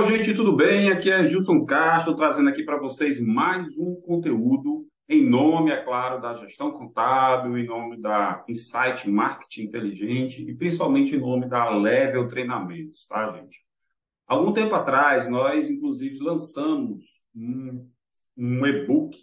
Ô, gente, tudo bem? Aqui é Gilson Castro, trazendo aqui para vocês mais um conteúdo em nome, é claro, da gestão contábil, em nome da Insight Marketing Inteligente e principalmente em nome da Level Treinamentos, tá, gente? Algum tempo atrás, nós, inclusive, lançamos um, um e-book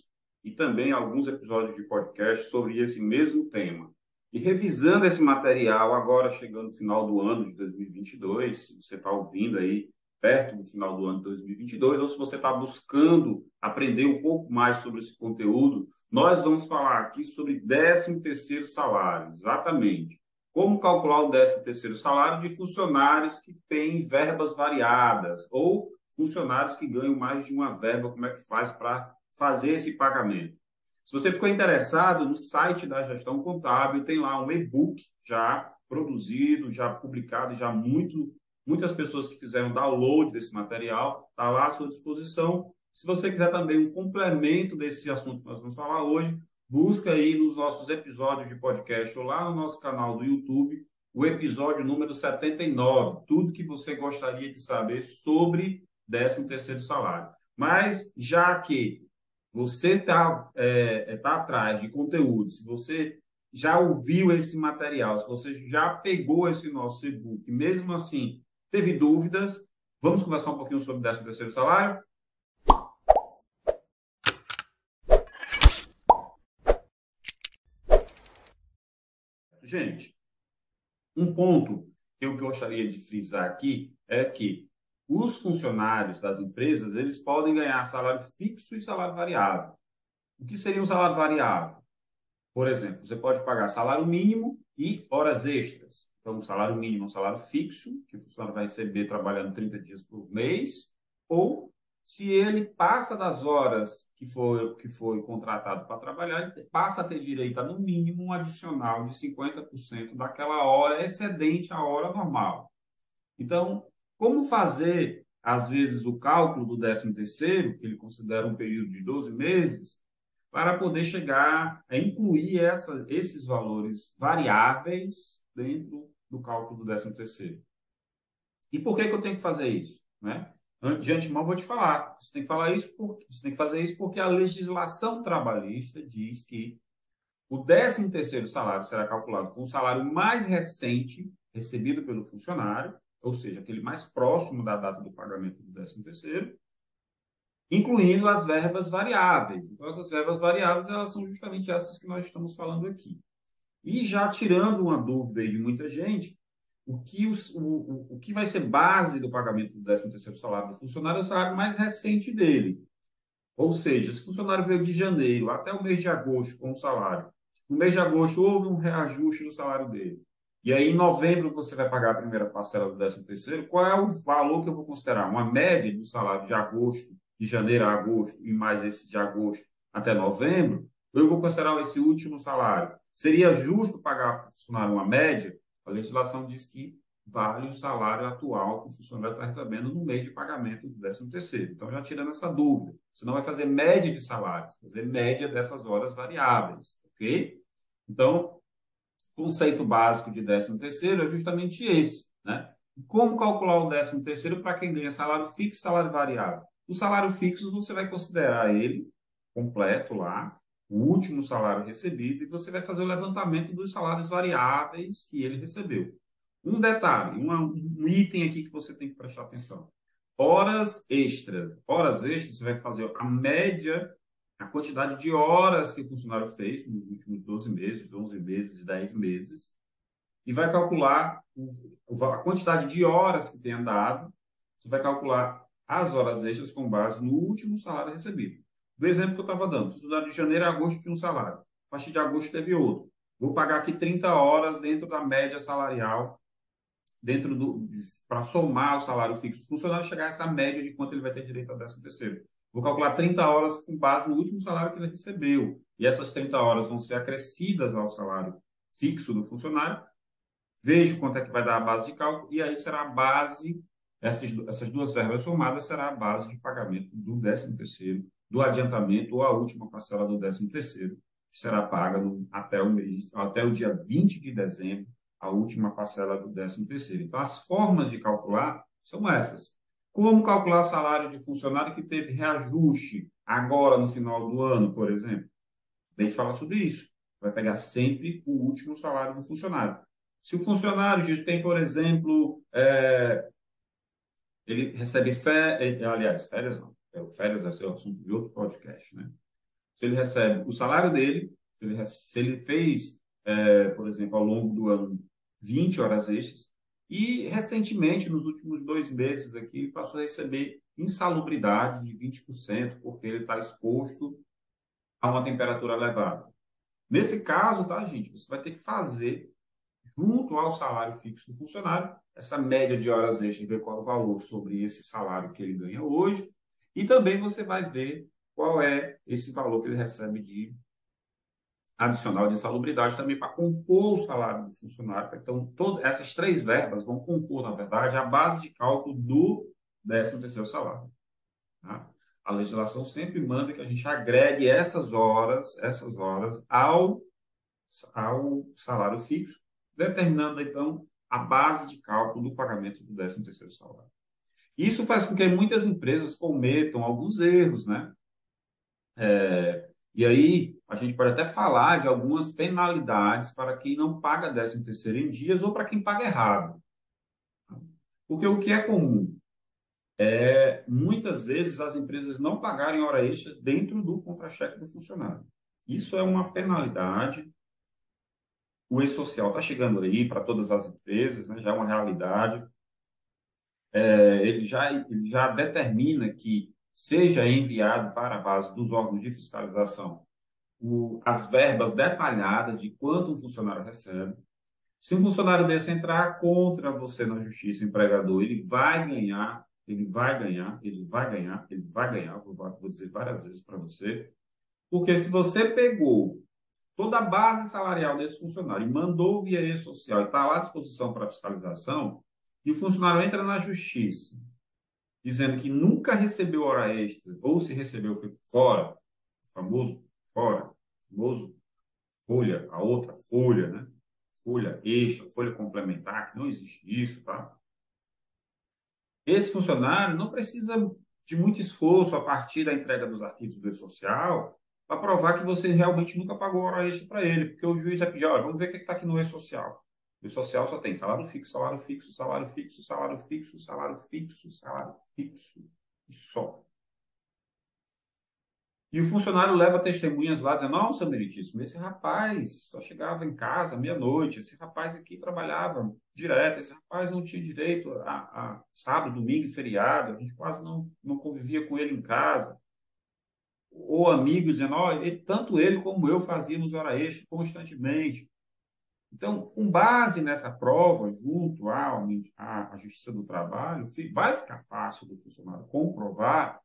e também alguns episódios de podcast sobre esse mesmo tema. E revisando esse material, agora chegando no final do ano de 2022, se você está ouvindo aí perto do final do ano de 2022, ou se você está buscando aprender um pouco mais sobre esse conteúdo, nós vamos falar aqui sobre 13º salário, exatamente. Como calcular o 13º salário de funcionários que têm verbas variadas ou funcionários que ganham mais de uma verba, como é que faz para fazer esse pagamento. Se você ficou interessado, no site da Gestão Contábil tem lá um e-book já produzido, já publicado, já muito Muitas pessoas que fizeram download desse material, está lá à sua disposição. Se você quiser também um complemento desse assunto que nós vamos falar hoje, busca aí nos nossos episódios de podcast ou lá no nosso canal do YouTube, o episódio número 79, tudo que você gostaria de saber sobre 13º salário. Mas, já que você está é, é, tá atrás de conteúdo, se você já ouviu esse material, se você já pegou esse nosso e-book, mesmo assim Teve dúvidas? Vamos conversar um pouquinho sobre o 13 terceiro salário? Gente, um ponto que eu gostaria de frisar aqui é que os funcionários das empresas, eles podem ganhar salário fixo e salário variável. O que seria um salário variável? Por exemplo, você pode pagar salário mínimo e horas extras. Então, o salário mínimo é um salário fixo, que o funcionário vai receber trabalhando 30 dias por mês, ou se ele passa das horas que foi, que foi contratado para trabalhar, ele passa a ter direito a, no mínimo, um adicional de 50% daquela hora excedente à hora normal. Então, como fazer, às vezes, o cálculo do 13º, que ele considera um período de 12 meses, para poder chegar a incluir essa, esses valores variáveis dentro do cálculo do 13 terceiro. E por que, que eu tenho que fazer isso? Né? De antemão, vou te falar. Você tem que falar isso porque você tem que fazer isso porque a legislação trabalhista diz que o 13 terceiro salário será calculado com o salário mais recente recebido pelo funcionário, ou seja, aquele mais próximo da data do pagamento do 13 terceiro, incluindo as verbas variáveis. Então, essas verbas variáveis elas são justamente essas que nós estamos falando aqui. E já tirando uma dúvida de muita gente, o que, o, o que vai ser base do pagamento do 13º salário do funcionário é o salário mais recente dele. Ou seja, se o funcionário veio de janeiro até o mês de agosto com o salário, no mês de agosto houve um reajuste no salário dele, e aí em novembro você vai pagar a primeira parcela do 13º, qual é o valor que eu vou considerar? Uma média do salário de agosto, de janeiro a agosto, e mais esse de agosto até novembro, eu vou considerar esse último salário. Seria justo pagar para o funcionário uma média? A legislação diz que vale o salário atual que o funcionário está recebendo no mês de pagamento do 13 terceiro. Então, já tirando essa dúvida, você não vai fazer média de salários, fazer média dessas horas variáveis, ok? Então, o conceito básico de 13 terceiro é justamente esse, né? Como calcular o 13 terceiro para quem ganha salário fixo e salário variável? O salário fixo você vai considerar ele completo lá, o último salário recebido e você vai fazer o levantamento dos salários variáveis que ele recebeu. Um detalhe, um item aqui que você tem que prestar atenção. Horas extras. Horas extras, você vai fazer a média, a quantidade de horas que o funcionário fez nos últimos 12 meses, 11 meses, 10 meses, e vai calcular a quantidade de horas que tem andado. Você vai calcular as horas extras com base no último salário recebido. Do exemplo que eu estava dando, funcionário de janeiro a agosto tinha um salário, a partir de agosto teve outro. Vou pagar aqui 30 horas dentro da média salarial, dentro do para somar o salário fixo do funcionário chegar a essa média de quanto ele vai ter direito a 13 terceiro. Vou calcular 30 horas com base no último salário que ele recebeu. E essas 30 horas vão ser acrescidas ao salário fixo do funcionário. Vejo quanto é que vai dar a base de cálculo e aí será a base, essas, essas duas verbas somadas será a base de pagamento do 13 terceiro do adiantamento ou a última parcela do 13º, que será paga no, até, o mês, até o dia 20 de dezembro, a última parcela do 13º. Então, as formas de calcular são essas. Como calcular salário de funcionário que teve reajuste agora no final do ano, por exemplo? A gente fala sobre isso. Vai pegar sempre o último salário do funcionário. Se o funcionário tem, por exemplo, é, ele recebe férias, aliás, férias não, é, férias vai ser o assunto de outro podcast, né? Se ele recebe o salário dele, se ele, se ele fez, é, por exemplo, ao longo do ano 20 horas extras, e recentemente, nos últimos dois meses aqui, passou a receber insalubridade de 20%, porque ele está exposto a uma temperatura elevada. Nesse caso, tá, gente, você vai ter que fazer, junto ao salário fixo do funcionário, essa média de horas extras, ver qual é o valor sobre esse salário que ele ganha hoje, e também você vai ver qual é esse valor que ele recebe de adicional de insalubridade também para compor o salário do funcionário. Então, todas essas três verbas vão compor, na verdade, a base de cálculo do 13 terceiro salário. Tá? A legislação sempre manda que a gente agregue essas horas, essas horas ao, ao salário fixo, determinando, então, a base de cálculo do pagamento do 13 terceiro salário. Isso faz com que muitas empresas cometam alguns erros, né? É, e aí, a gente pode até falar de algumas penalidades para quem não paga 13 terceiro em dias ou para quem paga errado. Porque o que é comum é, muitas vezes, as empresas não pagarem hora extra dentro do contra-cheque do funcionário. Isso é uma penalidade. O e-social está chegando aí para todas as empresas, né? já é uma realidade. É, ele, já, já determina que seja enviado para a base dos órgãos de fiscalização o, as verbas detalhadas de quanto um funcionário recebe. Se um funcionário desse entrar contra você na justiça, empregador, ele vai ganhar, ele vai ganhar, ele vai ganhar, ele vai ganhar, vou, vou dizer várias vezes para você, porque se você pegou toda a base salarial desse funcionário e mandou via e-social e está lá à disposição para fiscalização, e o funcionário entra na justiça dizendo que nunca recebeu hora extra, ou se recebeu foi fora, famoso fora, famoso folha, a outra folha, né? Folha extra, folha complementar, que não existe isso, tá? Esse funcionário não precisa de muito esforço a partir da entrega dos arquivos do e-social para provar que você realmente nunca pagou hora extra para ele, porque o juiz vai pedir, olha, vamos ver o que está aqui no e-social. O social só tem salário fixo, salário fixo, salário fixo, salário fixo, salário fixo, salário fixo e só. E o funcionário leva testemunhas lá dizendo: Nossa, meritíssimo, esse rapaz só chegava em casa meia-noite, esse rapaz aqui trabalhava direto, esse rapaz não tinha direito a, a sábado, domingo feriado, a gente quase não, não convivia com ele em casa. Ou amigos dizendo: oh, ele, tanto ele como eu fazíamos hora extra constantemente. Então, com base nessa prova, junto à, à Justiça do Trabalho, vai ficar fácil do funcionário comprovar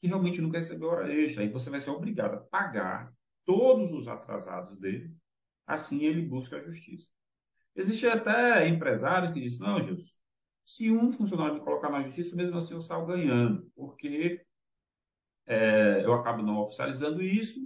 que realmente nunca recebeu hora extra. Aí você vai ser obrigado a pagar todos os atrasados dele, assim ele busca a justiça. Existem até empresários que dizem, não, Gilson, se um funcionário me colocar na justiça, mesmo assim eu saio ganhando, porque é, eu acabo não oficializando isso,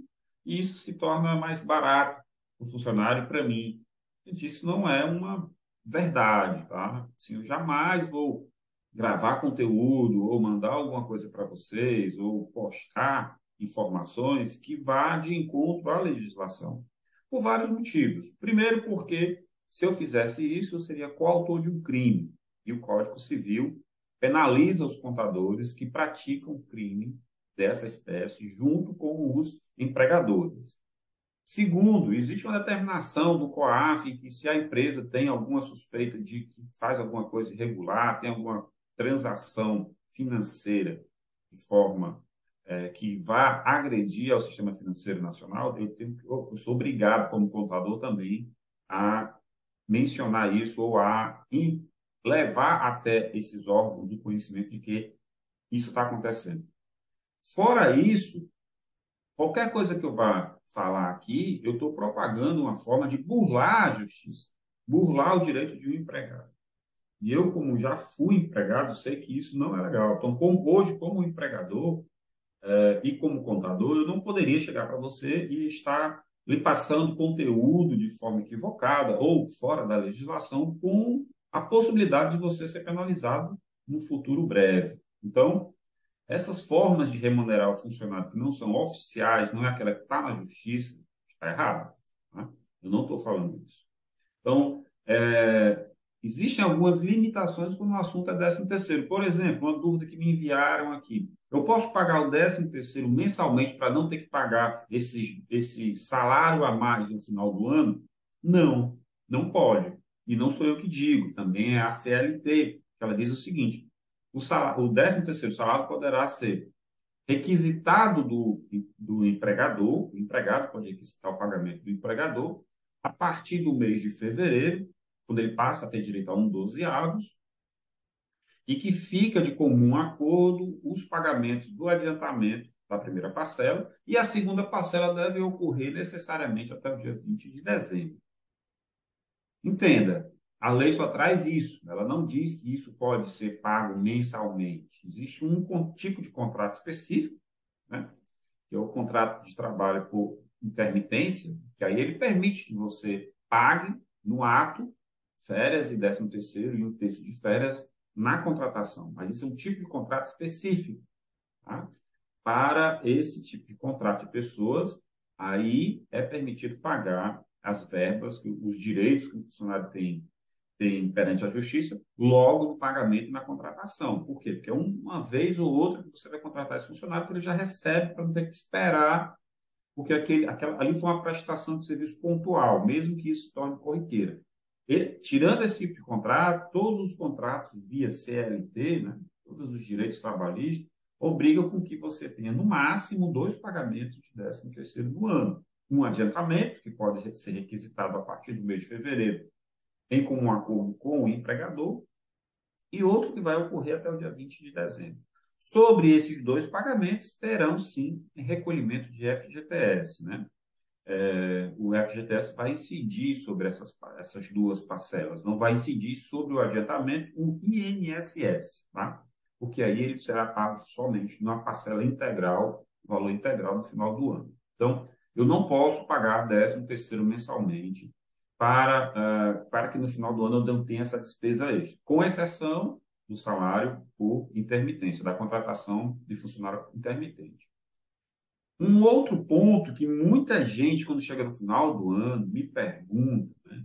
e isso se torna mais barato o funcionário para mim. Isso não é uma verdade, tá? Assim, eu jamais vou gravar conteúdo ou mandar alguma coisa para vocês ou postar informações que vá de encontro à legislação, por vários motivos. Primeiro, porque se eu fizesse isso, eu seria coautor de um crime, e o Código Civil penaliza os contadores que praticam crime dessa espécie junto com os empregadores. Segundo, existe uma determinação do COAF que se a empresa tem alguma suspeita de que faz alguma coisa irregular, tem alguma transação financeira de forma é, que vá agredir ao sistema financeiro nacional, eu, tenho, eu sou obrigado, como contador, também a mencionar isso ou a levar até esses órgãos o conhecimento de que isso está acontecendo. Fora isso, qualquer coisa que eu vá falar aqui, eu estou propagando uma forma de burlar a justiça, burlar o direito de um empregado. E eu, como já fui empregado, sei que isso não é legal. Então, como, hoje, como empregador eh, e como contador, eu não poderia chegar para você e estar lhe passando conteúdo de forma equivocada ou fora da legislação com a possibilidade de você ser penalizado no futuro breve. Então, essas formas de remunerar o funcionário que não são oficiais, não é aquela que está na justiça, está errado. Né? Eu não estou falando isso. Então, é, existem algumas limitações quando o assunto é 13 terceiro. Por exemplo, uma dúvida que me enviaram aqui. Eu posso pagar o 13 terceiro mensalmente para não ter que pagar esse, esse salário a mais no final do ano? Não, não pode. E não sou eu que digo, também é a CLT, que ela diz o seguinte, o, salário, o 13 terceiro salário poderá ser requisitado do, do empregador, o empregado pode requisitar o pagamento do empregador, a partir do mês de fevereiro, quando ele passa a ter direito a um dozeavos, e que fica de comum acordo os pagamentos do adiantamento da primeira parcela, e a segunda parcela deve ocorrer necessariamente até o dia 20 de dezembro. Entenda, a lei só traz isso, ela não diz que isso pode ser pago mensalmente. Existe um tipo de contrato específico, né, que é o contrato de trabalho por intermitência, que aí ele permite que você pague no ato férias e décimo terceiro e um terço de férias na contratação, mas isso é um tipo de contrato específico. Tá? Para esse tipo de contrato de pessoas, aí é permitido pagar as verbas, os direitos que o funcionário tem, tem perante a justiça, logo no pagamento e na contratação. Por quê? Porque uma vez ou outra você vai contratar esse funcionário, que ele já recebe para não ter que esperar, porque aquele, aquela, ali foi uma prestação de serviço pontual, mesmo que isso se torne corriqueira. Tirando esse tipo de contrato, todos os contratos via CLT, né, todos os direitos trabalhistas, obrigam com que você tenha, no máximo, dois pagamentos de 13 terceiro do ano. Um adiantamento, que pode ser requisitado a partir do mês de fevereiro, em comum acordo com o empregador, e outro que vai ocorrer até o dia 20 de dezembro. Sobre esses dois pagamentos, terão sim recolhimento de FGTS, né? é, o FGTS vai incidir sobre essas, essas duas parcelas, não vai incidir sobre o adiantamento, o INSS, tá? porque aí ele será pago somente numa parcela integral, valor integral no final do ano. Então, eu não posso pagar 13 terceiro mensalmente para, uh, para que no final do ano eu não tenha essa despesa extra, com exceção do salário por intermitência, da contratação de funcionário intermitente. Um outro ponto que muita gente, quando chega no final do ano, me pergunta, né?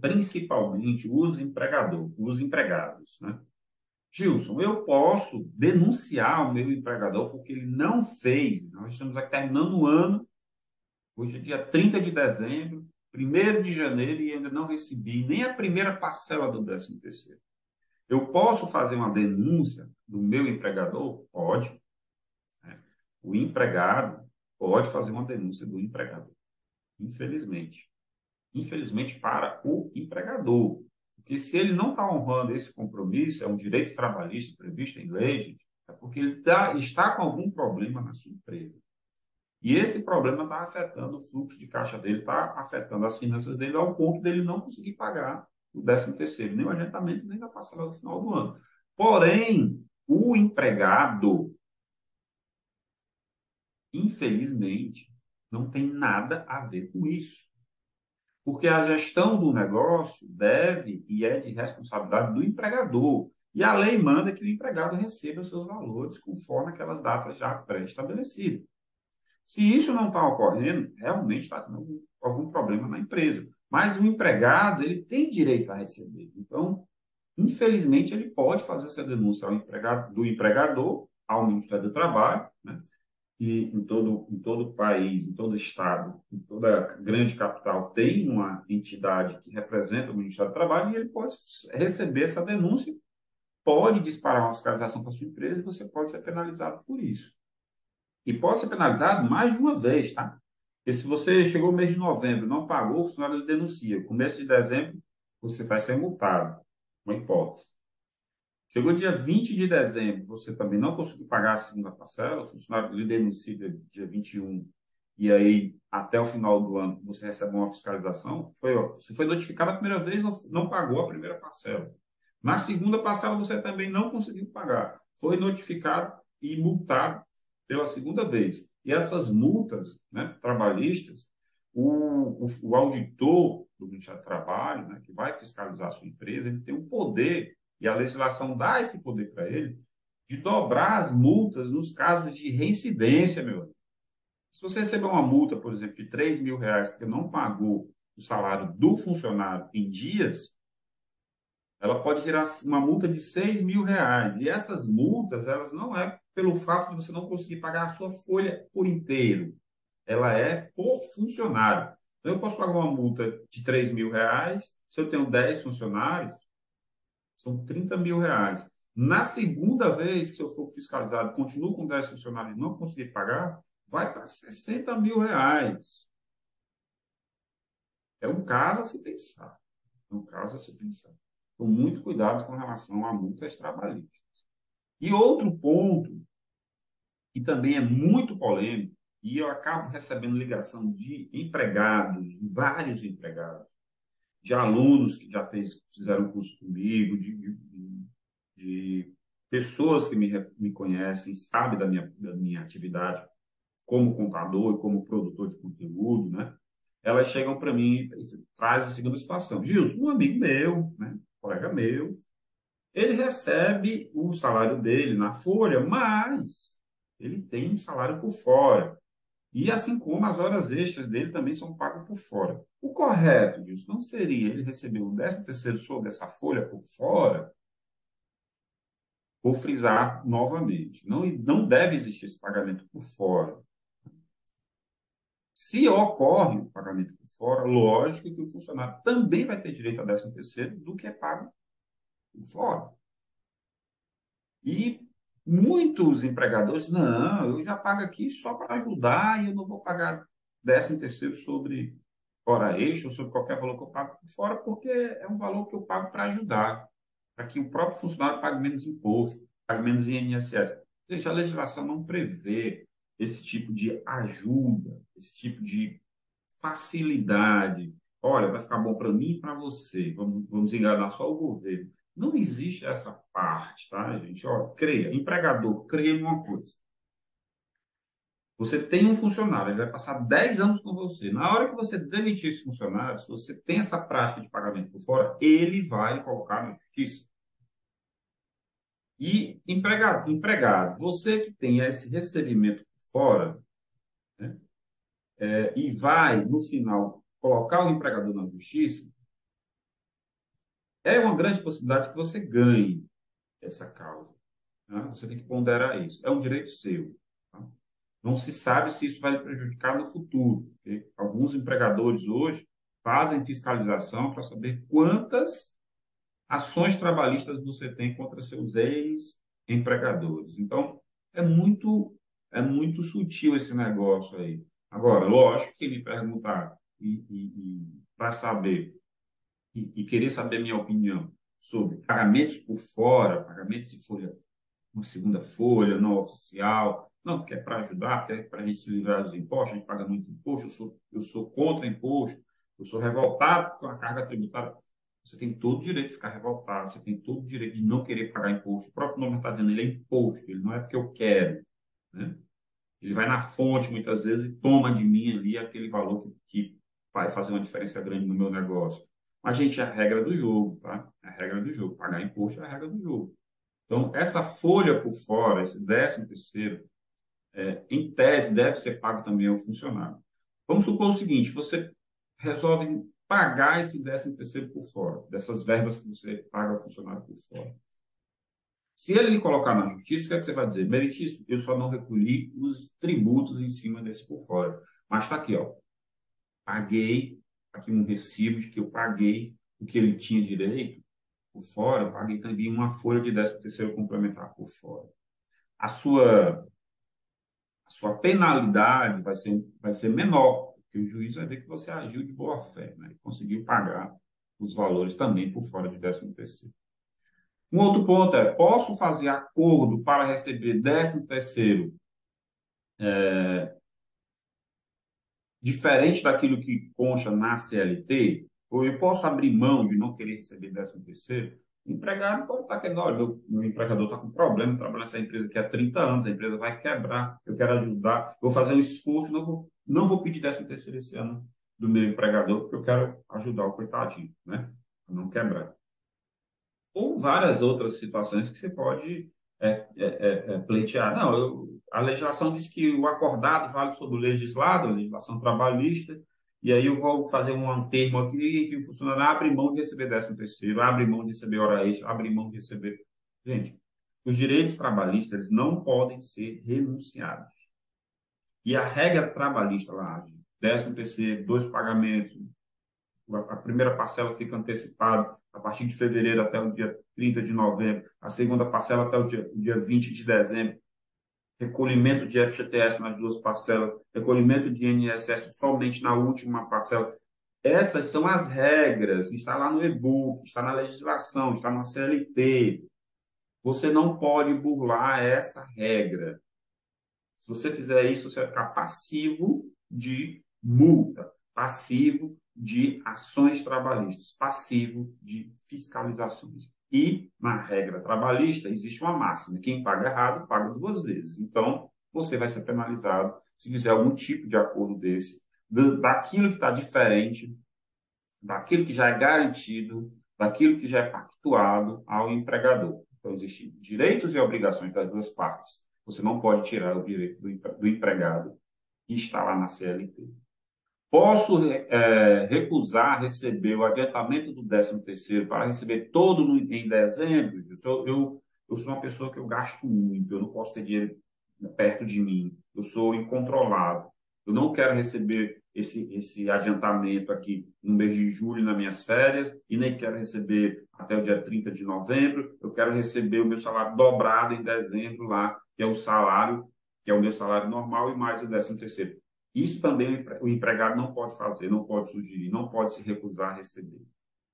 principalmente os empregadores, os empregados, né? Gilson, eu posso denunciar o meu empregador porque ele não fez. Nós estamos aqui terminando o ano, hoje é dia 30 de dezembro, 1 de janeiro e ainda não recebi nem a primeira parcela do 13 terceiro. Eu posso fazer uma denúncia do meu empregador? Pode o empregado pode fazer uma denúncia do empregador. Infelizmente. Infelizmente para o empregador. Porque se ele não está honrando esse compromisso, é um direito trabalhista previsto em lei, gente, é porque ele tá, está com algum problema na sua empresa. E esse problema está afetando o fluxo de caixa dele, está afetando as finanças dele ao ponto dele não conseguir pagar o 13 terceiro, nem o adiantamento, nem da parcela do final do ano. Porém, o empregado Infelizmente, não tem nada a ver com isso. Porque a gestão do negócio deve e é de responsabilidade do empregador. E a lei manda que o empregado receba seus valores conforme aquelas datas já pré-estabelecidas. Se isso não está ocorrendo, realmente está tendo algum, problema na empresa. Mas o empregado ele tem direito a receber. Então, infelizmente, ele pode fazer essa denúncia ao empregado, do empregador ao Ministério do Trabalho, né? e em todo, em todo o país, em todo o estado, em toda grande capital, tem uma entidade que representa o Ministério do Trabalho e ele pode receber essa denúncia, pode disparar uma fiscalização para sua empresa e você pode ser penalizado por isso. E pode ser penalizado mais de uma vez, tá? Porque se você chegou no mês de novembro não pagou, o funcionário denuncia. Começo de dezembro, você vai ser multado. Uma hipótese. Chegou dia 20 de dezembro, você também não conseguiu pagar a segunda parcela, o funcionário lhe denuncia dia 21, e aí até o final do ano você recebe uma fiscalização, foi, ó, você foi notificado a primeira vez, não, não pagou a primeira parcela. Na segunda parcela você também não conseguiu pagar, foi notificado e multado pela segunda vez. E essas multas né, trabalhistas, o, o, o auditor do Ministério do Trabalho, né, que vai fiscalizar a sua empresa, ele tem o poder e a legislação dá esse poder para ele de dobrar as multas nos casos de reincidência, meu amigo. Se você receber uma multa, por exemplo, de 3 mil reais porque não pagou o salário do funcionário em dias, ela pode virar uma multa de 6 mil reais. E essas multas, elas não é pelo fato de você não conseguir pagar a sua folha por inteiro. Ela é por funcionário. Então, eu posso pagar uma multa de 3 mil reais, se eu tenho 10 funcionários, são 30 mil reais. Na segunda vez que eu for fiscalizado, continuo com 10 funcionários e não conseguir pagar, vai para 60 mil reais. É um caso a se pensar. É um caso a se pensar. Com muito cuidado com relação a multas trabalhistas. E outro ponto, que também é muito polêmico, e eu acabo recebendo ligação de empregados, vários empregados, de alunos que já fez, fizeram curso comigo, de, de, de pessoas que me, me conhecem, sabem da minha, da minha atividade como contador e como produtor de conteúdo, né? Elas chegam para mim e trazem a seguinte situação. Gilson, um amigo meu, né, colega meu, ele recebe o salário dele na folha, mas ele tem um salário por fora. E assim como as horas extras dele também são pagas por fora. O correto disso não seria ele receber o 13 terceiro sobre essa folha por fora? Vou frisar novamente. Não, não deve existir esse pagamento por fora. Se ocorre o pagamento por fora, lógico que o funcionário também vai ter direito a 13 terceiro do que é pago fora. E muitos empregadores, não, eu já pago aqui só para ajudar e eu não vou pagar 13 terceiro sobre hora extra ou sobre qualquer valor que eu pago por fora, porque é um valor que eu pago para ajudar, para que o próprio funcionário pague menos imposto, pague menos INSS. Gente, a legislação não prevê esse tipo de ajuda, esse tipo de facilidade. Olha, vai ficar bom para mim e para você. Vamos, vamos enganar só o governo. Não existe essa parte, tá, gente? Ó, creia, empregador, creia em uma coisa. Você tem um funcionário, ele vai passar 10 anos com você. Na hora que você demitir esse funcionário, se você tem essa prática de pagamento por fora, ele vai colocar na justiça. E empregado, empregado, você que tem esse recebimento fora, né, é, e vai, no final, colocar o empregador na justiça, é uma grande possibilidade que você ganhe essa causa. Tá? Você tem que ponderar isso. É um direito seu. Tá? Não se sabe se isso vai lhe prejudicar no futuro. Alguns empregadores hoje fazem fiscalização para saber quantas ações trabalhistas você tem contra seus ex-empregadores. Então, é muito é muito sutil esse negócio aí. Agora, lógico que me perguntar e, e, e para saber e, e, querer saber minha opinião sobre pagamentos por fora, pagamentos de folha, uma segunda folha, não oficial, não, porque é para ajudar, porque é para a gente se livrar dos impostos, a gente paga muito imposto, eu sou, eu sou contra imposto, eu sou revoltado com a carga tributária. Você tem todo o direito de ficar revoltado, você tem todo o direito de não querer pagar imposto. O próprio nome está dizendo, ele é imposto, ele não é porque eu quero. Né? Ele vai na fonte, muitas vezes, e toma de mim ali aquele valor que, que vai fazer uma diferença grande no meu negócio. Mas, gente, é a regra do jogo, tá? É a regra do jogo. Pagar imposto é a regra do jogo. Então, essa folha por fora, esse décimo terceiro, é, em tese, deve ser pago também ao funcionário. Vamos supor o seguinte, você resolve pagar esse décimo terceiro por fora, dessas verbas que você paga ao funcionário por fora. Se ele lhe colocar na justiça, o que, é que você vai dizer? Meritíssimo, eu só não recolhi os tributos em cima desse por fora. Mas está aqui, ó. Paguei aqui um recibo de que eu paguei o que ele tinha direito por fora, paguei também uma folha de 13 terceiro complementar por fora. A sua, a sua penalidade vai ser, vai ser menor, porque o juiz vai ver que você agiu de boa fé, né? conseguiu pagar os valores também por fora de 13 terceiro. Um outro ponto é, posso fazer acordo para receber 13 terceiro é, diferente daquilo que consta na CLT? Ou eu posso abrir mão de não querer receber 13 terceiro? O empregado pode estar querendo, olha, meu, meu empregador está com problema, trabalha nessa empresa aqui há 30 anos, a empresa vai quebrar, eu quero ajudar, vou fazer um esforço, não vou, não vou pedir 13 terceiro esse ano do meu empregador, porque eu quero ajudar o coitadinho, né? A não quebrar ou várias outras situações que você pode é, é, é, é pleitear. Não, eu, a legislação diz que o acordado vale sobre o legislado, a legislação trabalhista, e aí eu vou fazer um termo aqui que o funcionário abre mão de receber 13 terceiro, abre mão de receber hora extra, abre mão de receber... Gente, os direitos trabalhistas não podem ser renunciados. E a regra trabalhista lá, 13 terceiro, dois pagamentos, a primeira parcela fica antecipada a partir de fevereiro até o dia 30 de novembro, a segunda parcela até o dia, dia 20 de dezembro, recolhimento de FGTS nas duas parcelas, recolhimento de INSS somente na última parcela. Essas são as regras, está lá no e-book, está na legislação, está na CLT. Você não pode burlar essa regra. Se você fizer isso, você vai ficar passivo de multa, passivo de ações trabalhistas, passivo de fiscalizações. E, na regra trabalhista, existe uma máxima: quem paga errado, paga duas vezes. Então, você vai ser penalizado se fizer algum tipo de acordo desse, daquilo que está diferente, daquilo que já é garantido, daquilo que já é pactuado ao empregador. Então, existem direitos e obrigações das duas partes. Você não pode tirar o direito do empregado que está lá na CLT. Posso é, recusar receber o adiantamento do 13 terceiro para receber todo no, em dezembro? Eu, eu, eu sou uma pessoa que eu gasto muito, eu não posso ter dinheiro perto de mim, eu sou incontrolável. Eu não quero receber esse, esse adiantamento aqui no mês de julho, nas minhas férias, e nem quero receber até o dia 30 de novembro. Eu quero receber o meu salário dobrado em dezembro lá, que é o salário, que é o meu salário normal, e mais o 13 terceiro. Isso também o empregado não pode fazer, não pode sugerir, não pode se recusar a receber.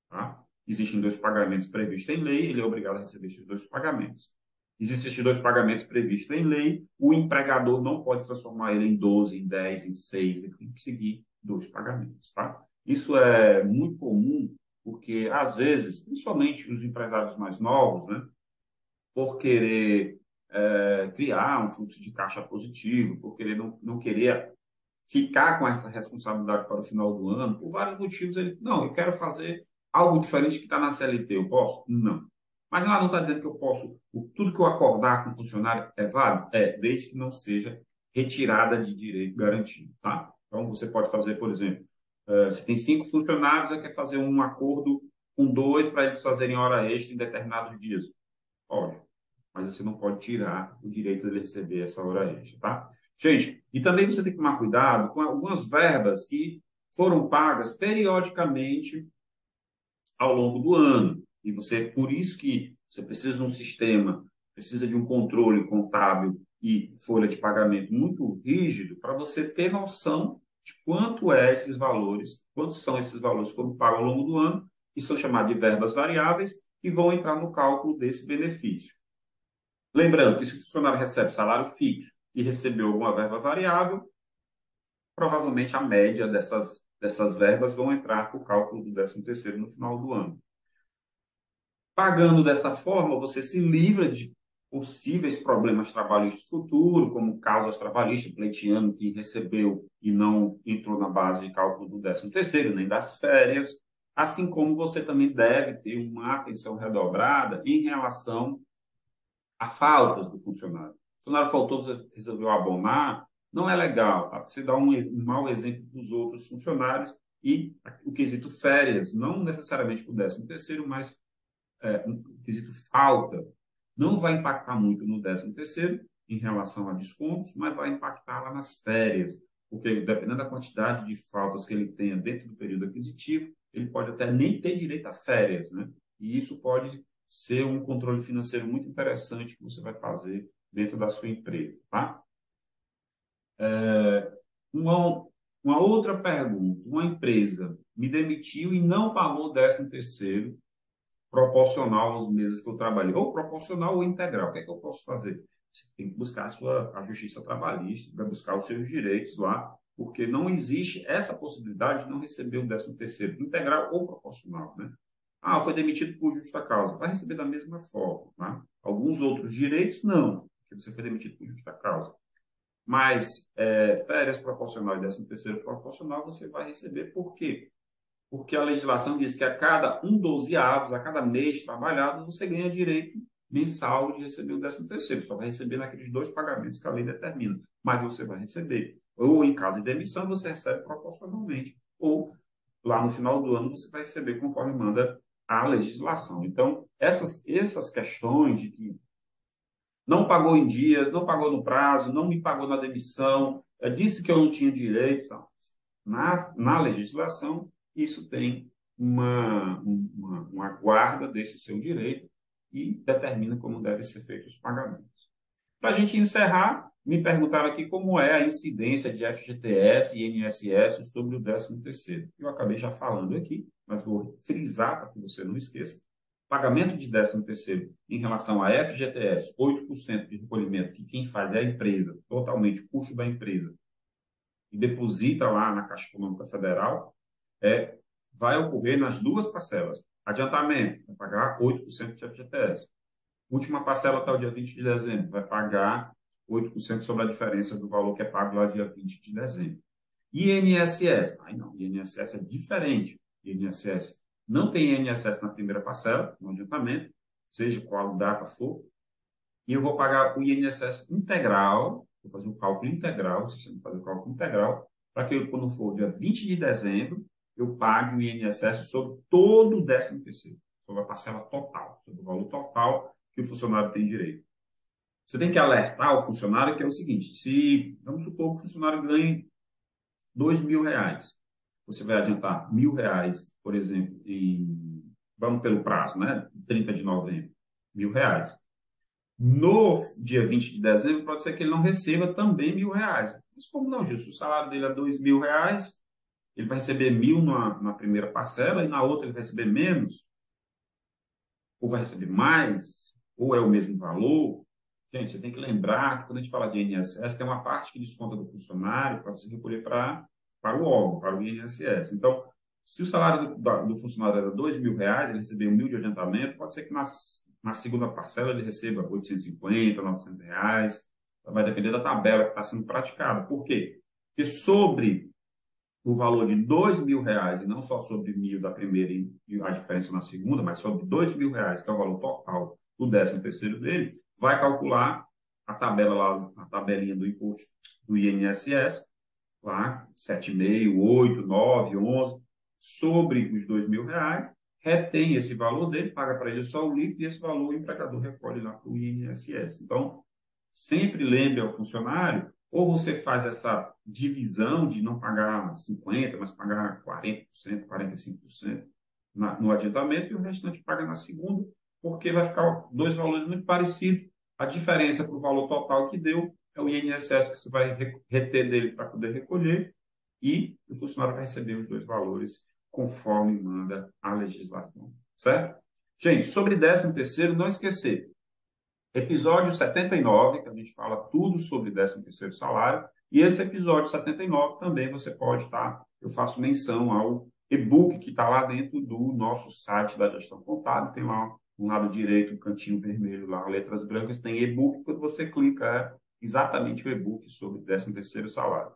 Tá? Existem dois pagamentos previstos em lei, ele é obrigado a receber esses dois pagamentos. Existem esses dois pagamentos previstos em lei, o empregador não pode transformar ele em 12, em 10, em 6, ele tem que seguir dois pagamentos. Tá? Isso é muito comum, porque às vezes, principalmente os empresários mais novos, né, por querer é, criar um fluxo de caixa positivo, por querer não, não querer ficar com essa responsabilidade para o final do ano, por vários motivos, ele, não, eu quero fazer algo diferente que está na CLT, eu posso? Não. Mas ela não está dizendo que eu posso, tudo que eu acordar com o funcionário é válido? É, desde que não seja retirada de direito garantido, tá? Então, você pode fazer, por exemplo, uh, se tem cinco funcionários, você quer fazer um acordo com dois para eles fazerem hora extra em determinados dias. Pode, mas você não pode tirar o direito de receber essa hora extra, tá? Gente, e também você tem que tomar cuidado com algumas verbas que foram pagas periodicamente ao longo do ano. E você, por isso que você precisa de um sistema, precisa de um controle contábil e folha de pagamento muito rígido para você ter noção de quanto é esses valores, quantos são esses valores que foram pagos ao longo do ano, que são chamados de verbas variáveis, e vão entrar no cálculo desse benefício. Lembrando que se o funcionário recebe salário fixo e recebeu alguma verba variável, provavelmente a média dessas, dessas verbas vão entrar para o cálculo do 13º no final do ano. Pagando dessa forma, você se livra de possíveis problemas trabalhistas futuro, como causas trabalhistas, pleiteando que recebeu e não entrou na base de cálculo do 13º, nem das férias, assim como você também deve ter uma atenção redobrada em relação a faltas do funcionário funcionário faltou, você resolveu abonar, não é legal. Tá? Você dá um, mau exemplo dos outros funcionários e o quesito férias, não necessariamente para o décimo terceiro, mas é, quesito falta, não vai impactar muito no décimo terceiro em relação a descontos, mas vai impactar lá nas férias, porque dependendo da quantidade de faltas que ele tenha dentro do período aquisitivo, ele pode até nem ter direito a férias, né? E isso pode ser um controle financeiro muito interessante que você vai fazer dentro da sua empresa. Tá? É, uma, uma outra pergunta. Uma empresa me demitiu e não pagou o 13 terceiro proporcional aos meses que eu trabalhei, ou proporcional ou integral. O que é que eu posso fazer? Você tem que buscar a sua a justiça trabalhista, vai buscar os seus direitos lá, porque não existe essa possibilidade de não receber o 13 terceiro integral ou proporcional, né? Ah, foi demitido por justa causa. Vai receber da mesma forma. Tá? Alguns outros direitos, não que você foi demitido por justa causa. Mas é, férias proporcional e décimo terceiro proporcional você vai receber por quê? Porque a legislação diz que a cada um dozeavos, a cada mês trabalhado, você ganha direito mensal de receber o 13 terceiro, só vai receber naqueles dois pagamentos que a lei determina, mas você vai receber. Ou em caso de demissão, você recebe proporcionalmente, ou lá no final do ano você vai receber conforme manda a legislação. Então, essas, essas questões de que não pagou em dias, não pagou no prazo, não me pagou na demissão, é, disse que eu não tinha direito, na, na legislação, isso tem uma, uma, uma guarda desse seu direito e determina como devem ser feitos os pagamentos. Para a gente encerrar, me perguntaram aqui como é a incidência de FGTS e INSS sobre o 13º. Eu acabei já falando aqui, mas vou frisar para que você não esqueça. Pagamento de 13º em relação a FGTS, 8% de recolhimento, que quem faz é a empresa, totalmente o custo da empresa, e deposita lá na Caixa Econômica Federal, é, vai ocorrer nas duas parcelas. Adiantamento, vai pagar 8% de FGTS. Última parcela até o dia 20 de dezembro, vai pagar 8% sobre a diferença do valor que é pago lá dia 20 de dezembro. INSS, aí não, INSS é diferente. INSS não tem INSS na primeira parcela, no adiantamento, seja qual data for, e eu vou pagar o INSS integral, vou fazer um cálculo integral, o sistema fazer o cálculo integral, para que quando for dia 20 de dezembro, eu pague o INSS sobre todo o 13 terceiro, sobre a parcela total, sobre o valor total que o funcionário tem direito. Você tem que alertar o funcionário que é o seguinte, se, vamos supor que o funcionário ganhe dois mil reais, você vai adiantar mil reais, por exemplo, em, vamos pelo prazo, né, 30 de novembro, mil reais. No dia 20 de dezembro, pode ser que ele não receba também mil reais. Mas como não, Gilson? O salário dele é dois mil reais, ele vai receber mil na, na primeira parcela e na outra ele vai receber menos? Ou vai receber mais? Ou é o mesmo valor? Gente, você tem que lembrar que quando a gente fala de INSS, tem uma parte que desconta do funcionário para você recolher para, para o órgão, para o INSS. Então, se o salário do, do funcionário era dois mil reais, ele recebeu mil de adiantamento, pode ser que na segunda parcela ele receba 850, 900 reais. Vai depender da tabela que está sendo praticada. Por quê? Porque sobre o valor de dois mil reais, e não só sobre mil da primeira e a diferença na segunda, mas sobre dois mil reais, que é o valor total do décimo terceiro dele, vai calcular a tabela lá, a tabelinha do imposto do INSS, lá, 7,5, 8, 9, 11, sobre os dois mil reais, retém esse valor dele, paga para ele só o líquido, e esse valor o empregador recolhe lá para o INSS. Então, sempre lembre ao funcionário ou você faz essa divisão de não pagar 50%, mas pagar 40%, 45% na, no adiantamento, e o restante paga na segunda, porque vai ficar dois valores muito parecidos. A diferença para o valor total que deu é o INSS que você vai reter dele para poder recolher, e o funcionário vai receber os dois valores conforme manda a legislação. Certo? Gente, sobre 13 terceiro, não esquecer, episódio 79, que a gente fala tudo sobre 13º salário, e esse episódio 79 também você pode estar, tá, eu faço menção ao e-book que está lá dentro do nosso site da gestão contábil, tem lá um lado direito, um cantinho vermelho lá, letras brancas, tem e-book, quando você clica é exatamente o e-book sobre 13º salário.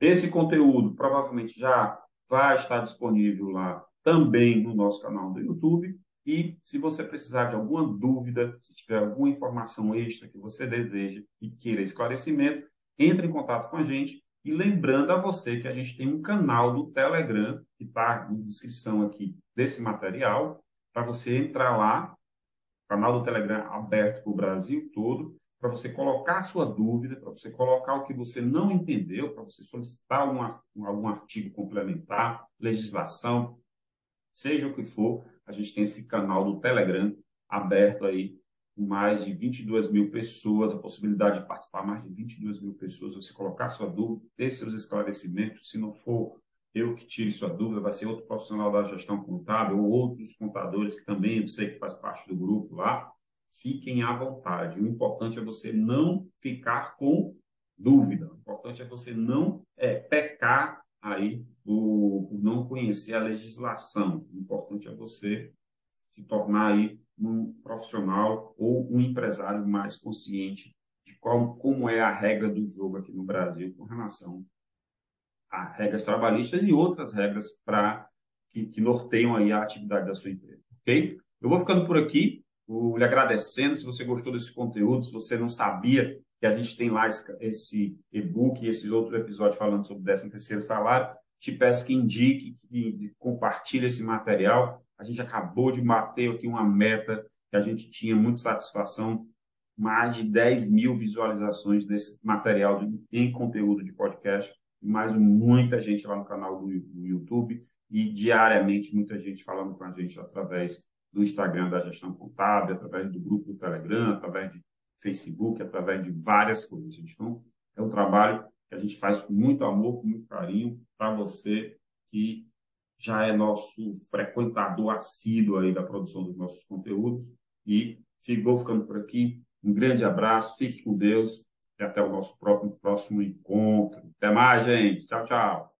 Esse conteúdo provavelmente já vai estar disponível lá também no nosso canal do YouTube, e se você precisar de alguma dúvida, se tiver alguma informação extra que você deseja e queira esclarecimento, entre em contato com a gente. E lembrando a você que a gente tem um canal do Telegram, que está na descrição aqui desse material, para você entrar lá, canal do Telegram aberto para o Brasil todo, para você colocar a sua dúvida, para você colocar o que você não entendeu, para você solicitar uma, algum artigo complementar, legislação, seja o que for, a gente tem esse canal do Telegram aberto aí com mais de 22 mil pessoas, a possibilidade de participar mais de 22 mil pessoas, você colocar sua dúvida, ter seus esclarecimentos, se não for eu que tire sua dúvida, vai ser outro profissional da gestão contábil ou outros contadores que também eu sei que faz parte do grupo lá, fiquem à vontade. O importante é você não ficar com dúvida. O importante é você não é, pecar aí por, não conhecer a legislação. O importante é você se tornar aí um profissional ou um empresário mais consciente de qual, como é a regra do jogo aqui no Brasil com relação a regras trabalhistas e outras regras para que, que norteiam aí a atividade da sua empresa, ok? Eu vou ficando por aqui. Lhe agradecendo se você gostou desse conteúdo, se você não sabia que a gente tem lá esse e-book e esses outros episódios falando sobre o 13 terceiro salário, te peço que indique, que compartilhe esse material. A gente acabou de bater aqui uma meta que a gente tinha muita satisfação, mais de 10 mil visualizações desse material em conteúdo de podcast, mais muita gente lá no canal do YouTube e diariamente muita gente falando com a gente através do Instagram da gestão contábil, através do grupo do Telegram, através de Facebook, através de várias coisas. Então, é um trabalho que a gente faz com muito amor, com muito carinho para você que já é nosso frequentador assíduo aí da produção dos nossos conteúdos e ficou ficando por aqui. Um grande abraço, fique com Deus e até o nosso próximo, próximo encontro. Até mais, gente. Tchau, tchau.